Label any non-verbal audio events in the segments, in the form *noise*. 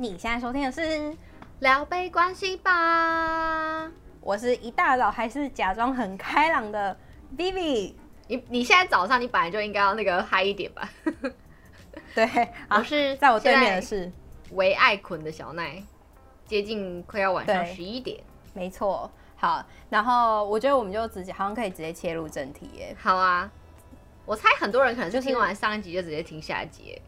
你现在收听的是聊杯关系吧，我是一大早还是假装很开朗的 Vivi。你你现在早上你本来就应该要那个嗨一点吧？*laughs* 对，我是在我对面的是唯爱捆的小奈，接近快要晚上十一点，没错。好，然后我觉得我们就直接好像可以直接切入正题耶。好啊，我猜很多人可能就听完上一集就直接听下一集，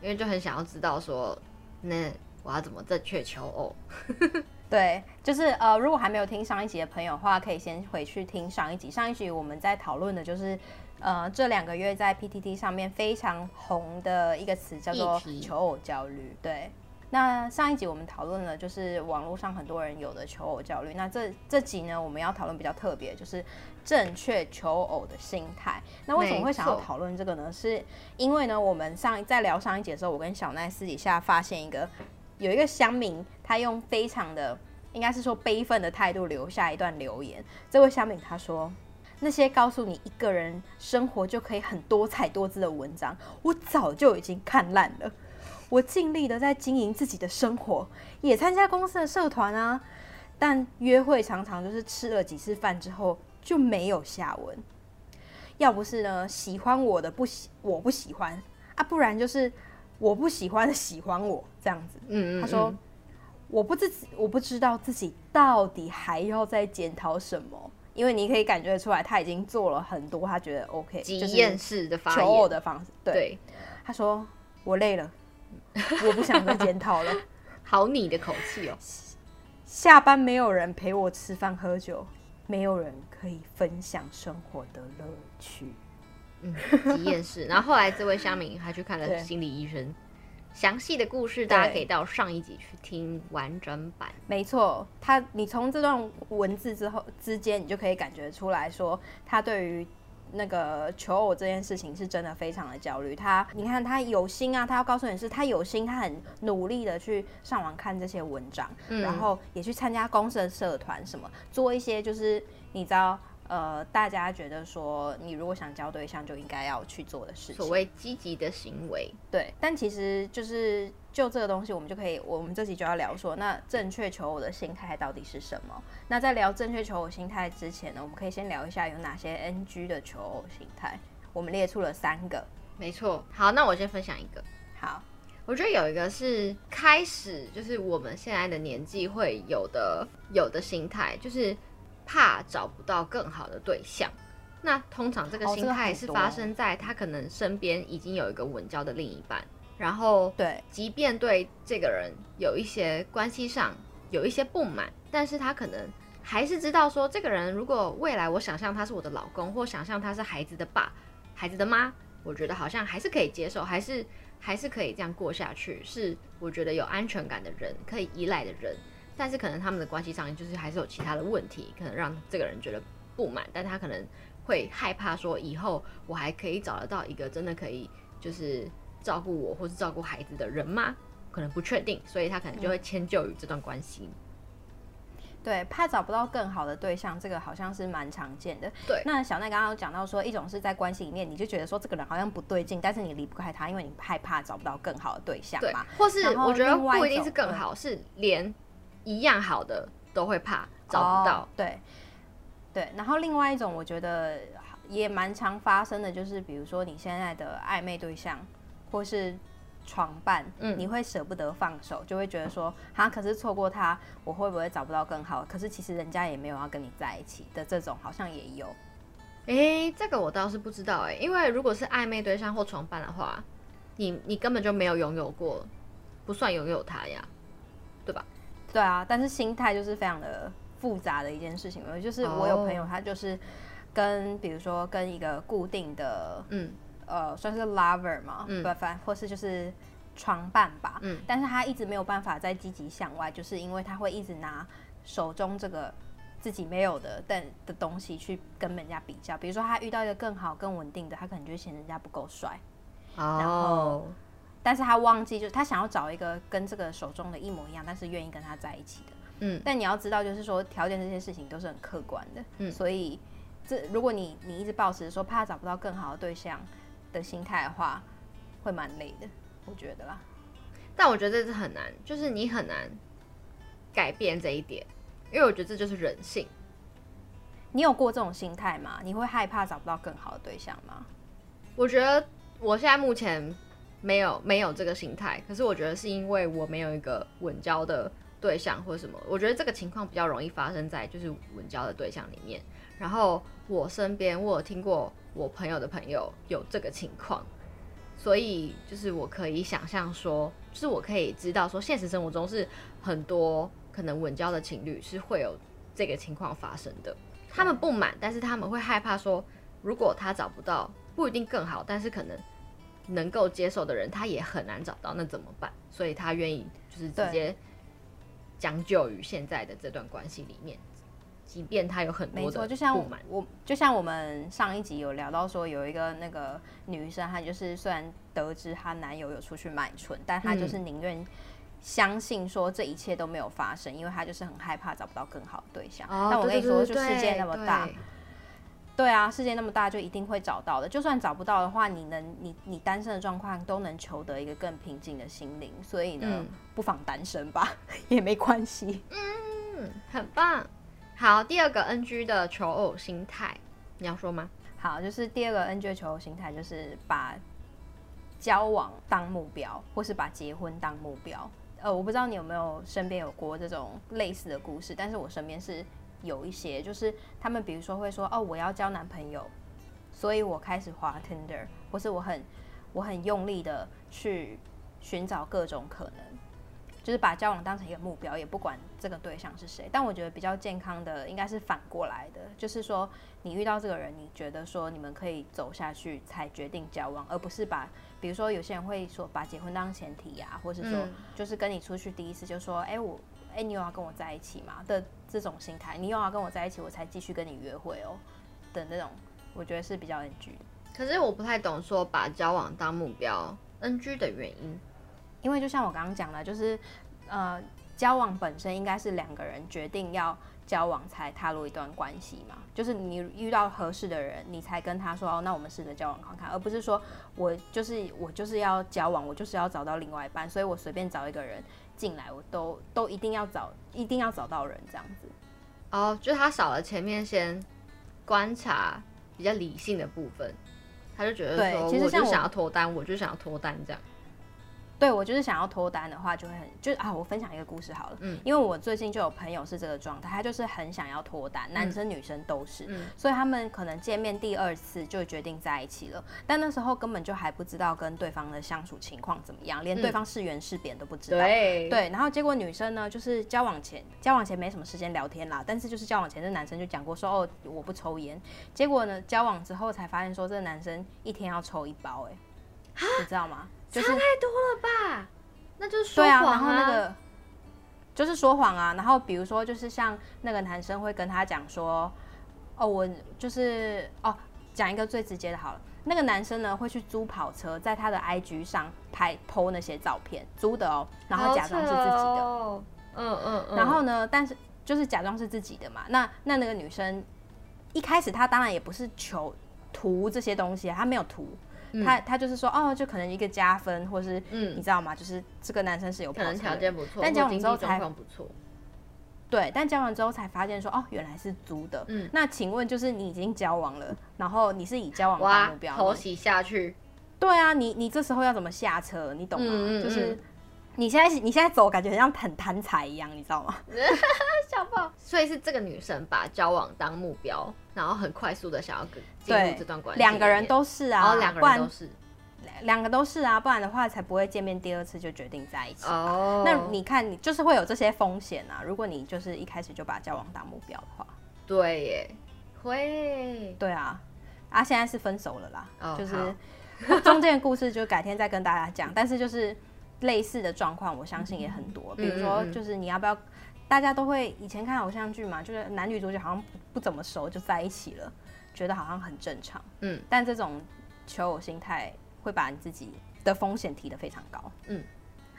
因为就很想要知道说。那我要怎么正确求偶？*laughs* 对，就是呃，如果还没有听上一集的朋友的话，可以先回去听上一集。上一集我们在讨论的就是呃，这两个月在 PTT 上面非常红的一个词叫做求偶焦虑。对。那上一集我们讨论了，就是网络上很多人有的求偶焦虑。那这这集呢，我们要讨论比较特别，就是正确求偶的心态。那为什么会想要讨论这个呢？是因为呢，我们上在聊上一集的时候，我跟小奈私底下发现一个，有一个乡民，他用非常的应该是说悲愤的态度留下一段留言。这位乡民他说：“那些告诉你一个人生活就可以很多彩多姿的文章，我早就已经看烂了。”我尽力的在经营自己的生活，也参加公司的社团啊，但约会常常就是吃了几次饭之后就没有下文。要不是呢，喜欢我的不喜我不喜欢啊，不然就是我不喜欢的喜欢我这样子。嗯，嗯，嗯，他说我不自己我不知道自己到底还要再检讨什么，因为你可以感觉出来他已经做了很多他觉得 OK 经验式的求偶的方式。对，对他说我累了。我不想再检讨了，*laughs* 好你的口气哦。下班没有人陪我吃饭喝酒，没有人可以分享生活的乐趣。嗯，体验是。然后后来这位乡民还去看了心理医生，详细的故事大家可以到上一集去听完整版。没错，他你从这段文字之后之间，你就可以感觉出来说他对于。那个求偶这件事情是真的非常的焦虑。他，你看他有心啊，他要告诉你是他有心，他很努力的去上网看这些文章，嗯、然后也去参加公司的社团，什么做一些就是你知道。呃，大家觉得说，你如果想交对象，就应该要去做的事情，所谓积极的行为。对，但其实就是就这个东西，我们就可以，我们这集就要聊说，那正确求偶的心态到底是什么？那在聊正确求偶心态之前呢，我们可以先聊一下有哪些 NG 的求偶心态。我们列出了三个，没错。好，那我先分享一个。好，我觉得有一个是开始，就是我们现在的年纪会有的有的心态，就是。怕找不到更好的对象，那通常这个心态是发生在他可能身边已经有一个稳交的另一半，然后对，即便对这个人有一些关系上有一些不满，但是他可能还是知道说，这个人如果未来我想象他是我的老公，或想象他是孩子的爸、孩子的妈，我觉得好像还是可以接受，还是还是可以这样过下去，是我觉得有安全感的人，可以依赖的人。但是可能他们的关系上就是还是有其他的问题，可能让这个人觉得不满，但他可能会害怕说，以后我还可以找得到一个真的可以就是照顾我或是照顾孩子的人吗？可能不确定，所以他可能就会迁就于这段关系。对，怕找不到更好的对象，这个好像是蛮常见的。对，那小奈刚刚有讲到说，一种是在关系里面，你就觉得说这个人好像不对劲，但是你离不开他，因为你害怕找不到更好的对象嘛。或是我觉得不一定是更好，是连。一样好的都会怕找不到，oh, 对，对。然后另外一种我觉得也蛮常发生的，就是比如说你现在的暧昧对象或是床伴，嗯，你会舍不得放手，就会觉得说，哈，可是错过他，我会不会找不到更好？可是其实人家也没有要跟你在一起的这种，好像也有。哎、欸，这个我倒是不知道哎、欸，因为如果是暧昧对象或床伴的话，你你根本就没有拥有过，不算拥有他呀，对吧？对啊，但是心态就是非常的复杂的一件事情。就是我有朋友，他就是跟，oh. 比如说跟一个固定的，嗯，呃，算是 lover 嘛，嗯，不，反或是就是床伴吧，嗯，但是他一直没有办法再积极向外，就是因为他会一直拿手中这个自己没有的但的东西去跟人家比较。比如说他遇到一个更好、更稳定的，他可能就嫌人家不够帅，oh. 然后。但是他忘记，就是他想要找一个跟这个手中的一模一样，但是愿意跟他在一起的。嗯，但你要知道，就是说条件这些事情都是很客观的。嗯，所以这如果你你一直保持说怕找不到更好的对象的心态的话，会蛮累的，我觉得啦。但我觉得这是很难，就是你很难改变这一点，因为我觉得这就是人性。你有过这种心态吗？你会害怕找不到更好的对象吗？我觉得我现在目前没有没有这个心态，可是我觉得是因为我没有一个稳交的对象或者什么。我觉得这个情况比较容易发生在就是稳交的对象里面。然后我身边我有听过我朋友的朋友有这个情况，所以就是我可以想象说，就是我可以知道说，现实生活中是很多可能稳交的情侣是会有这个情况发生的。他们不满，但是他们会害怕说，如果他找不到，不一定更好，但是可能能够接受的人，他也很难找到，那怎么办？所以他愿意就是直接将就于现在的这段关系里面。即便他有很多的不满，就像我，就像我们上一集有聊到说，有一个那个女生，她就是虽然得知她男友有出去买春，但她就是宁愿相信说这一切都没有发生，因为她就是很害怕找不到更好的对象。哦、但我跟你说，就世界那么大，对，啊，世界那么大，就一定会找到的。就算找不到的话，你能，你你单身的状况都能求得一个更平静的心灵。所以呢，嗯、不妨单身吧，*laughs* 也没关系。嗯，很棒。好，第二个 NG 的求偶心态，你要说吗？好，就是第二个 NG 的求偶心态，就是把交往当目标，或是把结婚当目标。呃，我不知道你有没有身边有过这种类似的故事，但是我身边是有一些，就是他们比如说会说，哦，我要交男朋友，所以我开始滑 Tinder，或是我很我很用力的去寻找各种可能。就是把交往当成一个目标，也不管这个对象是谁。但我觉得比较健康的应该是反过来的，就是说你遇到这个人，你觉得说你们可以走下去才决定交往，而不是把，比如说有些人会说把结婚当前提呀、啊，或是说就是跟你出去第一次就说，哎、欸、我，哎、欸、你有要跟我在一起吗的这种心态，你有要跟我在一起我才继续跟你约会哦的那种，我觉得是比较 NG。可是我不太懂说把交往当目标 NG 的原因。因为就像我刚刚讲的，就是，呃，交往本身应该是两个人决定要交往才踏入一段关系嘛。就是你遇到合适的人，你才跟他说哦，那我们试着交往看看，而不是说我就是我就是要交往，我就是要找到另外一半，所以我随便找一个人进来，我都都一定要找，一定要找到人这样子。哦，就他少了前面先观察比较理性的部分，他就觉得说，其实我就想要脱单，我就想要脱单这样。对，我就是想要脱单的话，就会很就啊，我分享一个故事好了，嗯，因为我最近就有朋友是这个状态，他就是很想要脱单，男生女生都是，嗯，所以他们可能见面第二次就决定在一起了，但那时候根本就还不知道跟对方的相处情况怎么样，连对方是圆是扁都不知道，对，对，然后结果女生呢，就是交往前交往前没什么时间聊天啦，但是就是交往前这男生就讲过说哦，我不抽烟，结果呢交往之后才发现说这个男生一天要抽一包，哎，你知道吗？就是、差太多了吧？那就是说谎啊，对啊。然后那个就是说谎啊。然后比如说，就是像那个男生会跟他讲说：“哦，我就是哦，讲一个最直接的好了。那个男生呢会去租跑车，在他的 IG 上拍 po 那些照片，租的哦，然后假装是自己的。哦、嗯嗯嗯。然后呢，但是就是假装是自己的嘛。那那那个女生一开始她当然也不是求图这些东西，她没有图。他他就是说哦，就可能一个加分，或是嗯，你知道吗？就是这个男生是有可能条件不错，但交往之后才不错。对，但交往之后才发现说哦，原来是租的。嗯，那请问就是你已经交往了，然后你是以交往为目标，投洗下去。对啊，你你这时候要怎么下车？你懂吗？嗯、就是你现在你现在走，感觉很像很贪财一样，你知道吗？*laughs* 小宝，所以是这个女生把交往当目标，然后很快速的想要进入这段关系。两个人都是啊，哦，两个人都是，两个都是啊，不然的话才不会见面第二次就决定在一起。哦，那你看，你就是会有这些风险啊。如果你就是一开始就把交往当目标的话，对耶，会，对啊，啊，现在是分手了啦，哦、就是中间的故事就改天再跟大家讲。但是就是类似的状况，我相信也很多。比如说，就是你要不要？大家都会以前看偶像剧嘛，就是男女主角好像不不怎么熟就在一起了，觉得好像很正常。嗯，但这种求偶心态会把你自己的风险提得非常高。嗯，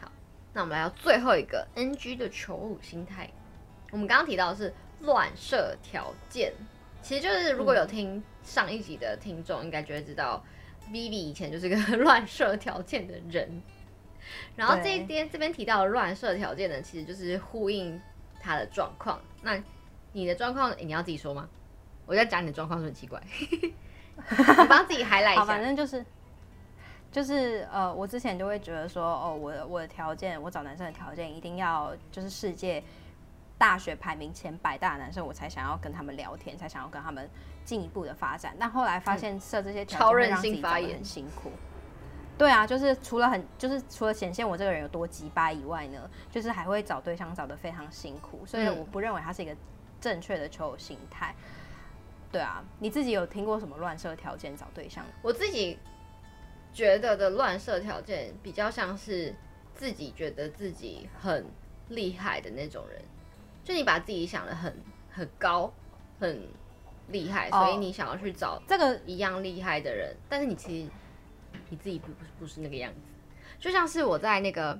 好，那我们来到最后一个 NG 的求偶心态。我们刚刚提到的是乱设条件，其实就是如果有听上一集的听众，应该就会知道，Vivi 以前就是个 *laughs* 乱设条件的人。然后这一边这边提到的乱设条件呢，其实就是呼应他的状况。那你的状况，欸，你要自己说吗？我在讲你的状况是很奇怪，*laughs* 你帮自己 *laughs* highlight 一下。反正就是就是呃，我之前就会觉得说，哦，我的我的条件，我找男生的条件一定要就是世界大学排名前百大的男生，我才想要跟他们聊天，才想要跟他们进一步的发展。但后来发现设这些条件会让自己找得很辛苦。对啊，就是除了很就是除了显现我这个人有多鸡巴以外呢，就是还会找对象找的非常辛苦。所以我不认为他是一个正确的求偶心态。对啊，你自己有听过什么乱设条件找对象？我自己觉得的乱设条件比较像是自己觉得自己很厉害的那种人，就你把自己想的很很高、很厉害，所以你想要去找这个一样厉害的人，但是你其实你自己不不是那个样子。就像是我在那个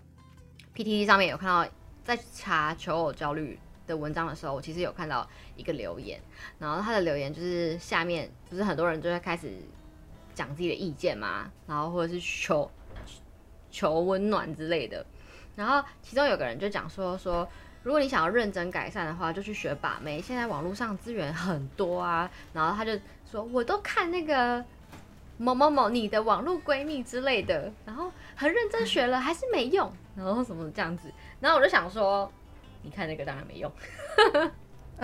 PTT 上面有看到，在查求偶焦虑的文章的时候，我其实有看到一个留言，然后他的留言就是下面不是很多人就会开始讲自己的意见嘛，然后或者是求求温暖之类的，然后其中有个人就讲说说，如果你想要认真改善的话，就去学把妹，现在网络上资源很多啊，然后他就说我都看那个某某某你的网络闺蜜之类的，然后很认真学了还是没用，*laughs* 然后什么这样子，然后我就想说。你看那个当然没用，*laughs*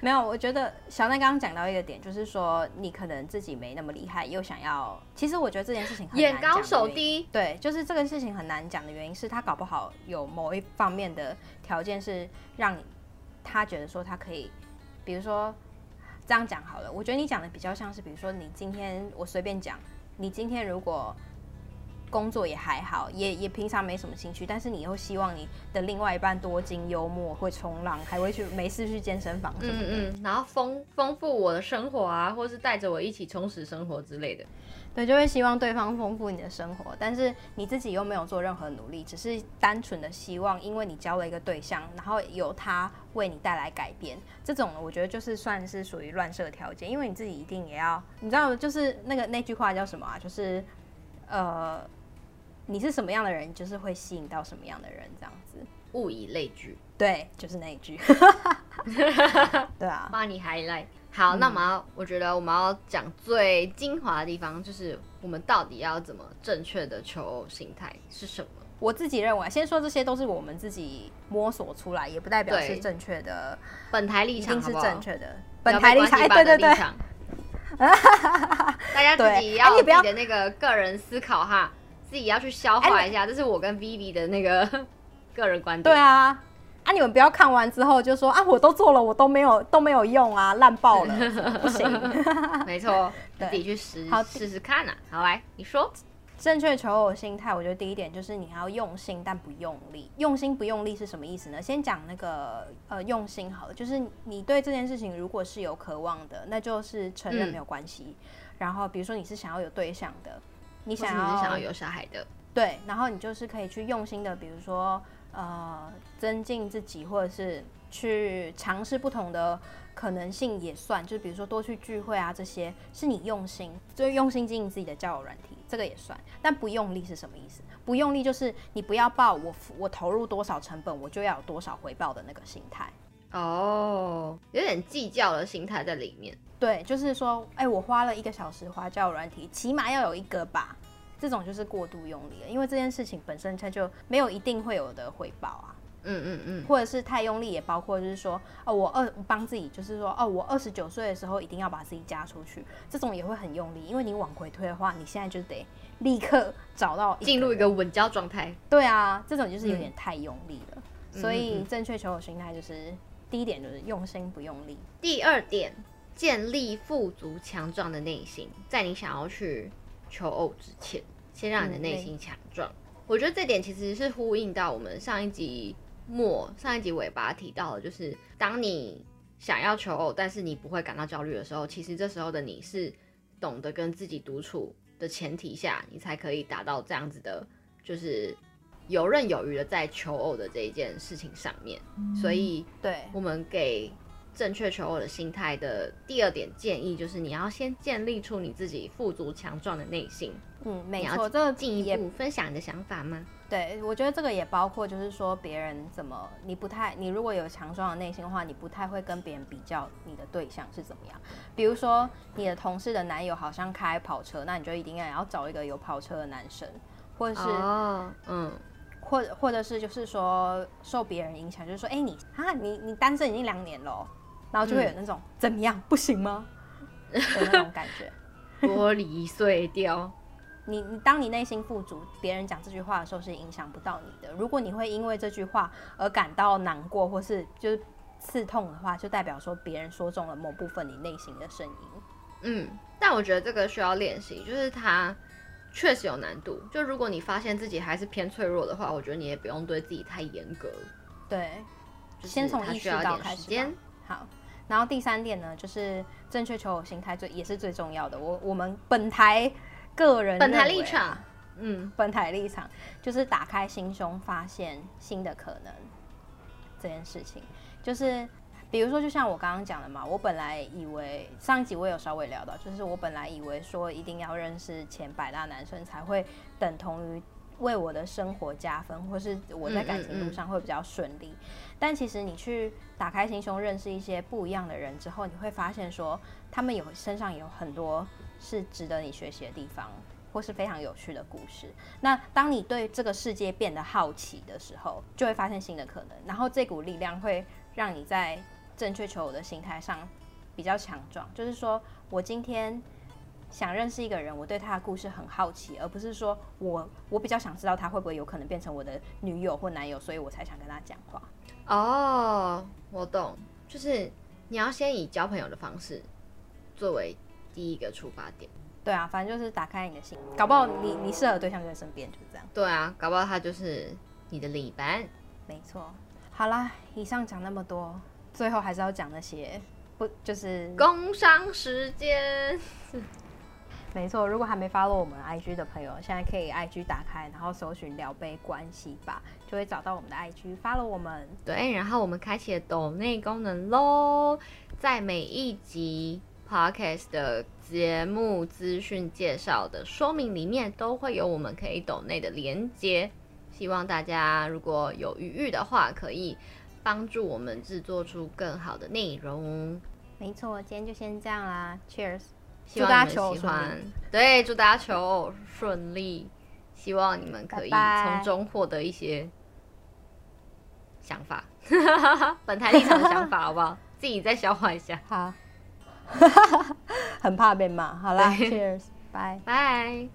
没有。我觉得小奈刚刚讲到一个点，就是说你可能自己没那么厉害，又想要。其实我觉得这件事情很，眼高手低。对，就是这个事情很难讲的原因是他搞不好有某一方面的条件是让他觉得说他可以，比如说这样讲好了。我觉得你讲的比较像是，比如说你今天我随便讲，你今天如果。工作也还好，也也平常没什么兴趣，但是你又希望你的另外一半多金幽默，会冲浪，还会去没事去健身房什么的，嗯嗯，然后丰丰富我的生活啊，或是带着我一起充实生活之类的，对，就会希望对方丰富你的生活，但是你自己又没有做任何努力，只是单纯的希望，因为你交了一个对象，然后由他为你带来改变，这种我觉得就是算是属于乱设条件，因为你自己一定也要，你知道，就是那个那句话叫什么啊？就是呃。你是什么样的人，就是会吸引到什么样的人，这样子。物以类聚，对，就是那一句。*laughs* 对啊，帮你 highlight。好，嗯、那我们要，我觉得我们要讲最精华的地方，就是我们到底要怎么正确的求偶心态是什么？我自己认为，先说这些都是我们自己摸索出来，也不代表是正确的。本台立场是正确的。本台立场，哎，对对对。*laughs* 大家自己要自己的那个个人思考哈。自己要去消化一下，这是我跟 Vivi 的那个 *laughs* 个人观点。对啊，啊，你们不要看完之后就说啊，我都做了，我都没有都没有用啊，烂爆了，*laughs* 不行。*laughs* 没错，自己去试试试看啊。好，来，你说正确求偶心态，我觉得第一点就是你要用心但不用力。用心不用力是什么意思呢？先讲那个呃用心好了，就是你对这件事情如果是有渴望的，那就是承认没有关系。嗯、然后比如说你是想要有对象的。你想要，你是想要有小孩的，对，然后你就是可以去用心的，比如说呃，增进自己，或者是去尝试不同的可能性也算，就是比如说多去聚会啊，这些是你用心，就是用心经营自己的交友软体，这个也算。但不用力是什么意思？不用力就是你不要抱我我投入多少成本，我就要有多少回报的那个心态。哦，有点计较的心态在里面。对，就是说，哎、欸，我花了一个小时花交友软体，起码要有一个吧。这种就是过度用力了，因为这件事情本身它就没有一定会有的回报啊。嗯嗯嗯。或者是太用力，也包括就是说，哦，我二帮自己，就是说，哦，我二十九岁的时候一定要把自己嫁出去，这种也会很用力，因为你往回推的话，你现在就得立刻找到进入一个稳交状态。对啊，这种就是有点太用力了。嗯、所以正确求偶心态就是第一点就是用心不用力。第二点。建立富足强壮的内心，在你想要去求偶之前，先让你的内心强壮。嗯、我觉得这点其实是呼应到我们上一集末、上一集尾巴提到的，就是当你想要求偶，但是你不会感到焦虑的时候，其实这时候的你是懂得跟自己独处的前提下，你才可以达到这样子的，就是游刃有余的在求偶的这一件事情上面。嗯、所以，对，我们给。正确求偶的心态的第二点建议就是，你要先建立出你自己富足强壮的内心。嗯，没错，这个进一步分享你的想法吗？对，我觉得这个也包括，就是说别人怎么，你不太，你如果有强壮的内心的话，你不太会跟别人比较你的对象是怎么样。比如说你的同事的男友好像开跑车，那你就一定要要找一个有跑车的男生，或者是，哦、嗯，或或者是就是说受别人影响，就是说，哎，你啊，你你单身已经两年了，然后就会有那种、嗯、怎么样，不行吗？*laughs* 的那种感觉，玻璃碎掉。你你当你内心富足，别人讲这句话的时候是影响不到你的。如果你会因为这句话而感到难过，或是就是刺痛的话，就代表说别人说中了某部分你内心的声音。嗯，但我觉得这个需要练习，就是它确实有难度。就如果你发现自己还是偏脆弱的话，我觉得你也不用对自己太严格。对，先从意识到开始。好，然后第三点呢，就是正确求偶心态最也是最重要的。我我们本台。个人、啊、本台立场，嗯，本台立场就是打开心胸，发现新的可能这件事情。就是比如说，就像我刚刚讲的嘛，我本来以为上一集我有稍微聊到，就是我本来以为说一定要认识前百大男生才会等同于为我的生活加分，或是我在感情路上会比较顺利。嗯嗯嗯。但其实你去打开心胸，认识一些不一样的人之后，你会发现说他们有身上有很多。是值得你学习的地方，或是非常有趣的故事。那当你对这个世界变得好奇的时候，就会发现新的可能。然后这股力量会让你在正确求偶的心态上比较强壮。就是说我今天想认识一个人，我对他的故事很好奇，而不是说我我比较想知道他会不会有可能变成我的女友或男友，所以我才想跟他讲话。哦，我懂，就是你要先以交朋友的方式作为。第一个出发点，对啊，反正就是打开你的心，搞不好你你适合的对象就在身边，就是这样。对啊，搞不好他就是你的另一半。没错。好啦，以上讲那么多，最后还是要讲那些，不就是工伤时间？没错，如果还没 follow 我们 IG 的朋友，现在可以 IG 打开，然后搜寻聊杯关系吧，就会找到我们的 IG follow 我们。对，然后我们开启了抖内功能喽，在每一集。Podcast 的节目资讯介绍的说明里面都会有我们可以抖内的连接，希望大家如果有余裕的话，可以帮助我们制作出更好的内容。没错，今天就先这样啦，Cheers！希望你们喜欢，对，祝大家求偶顺利，希望你们可以从中获得一些想法，*laughs* 本台立场的想法，好不好？*laughs* 自己再消化一下。好。*laughs* 很怕被骂。好啦，Cheers，拜拜。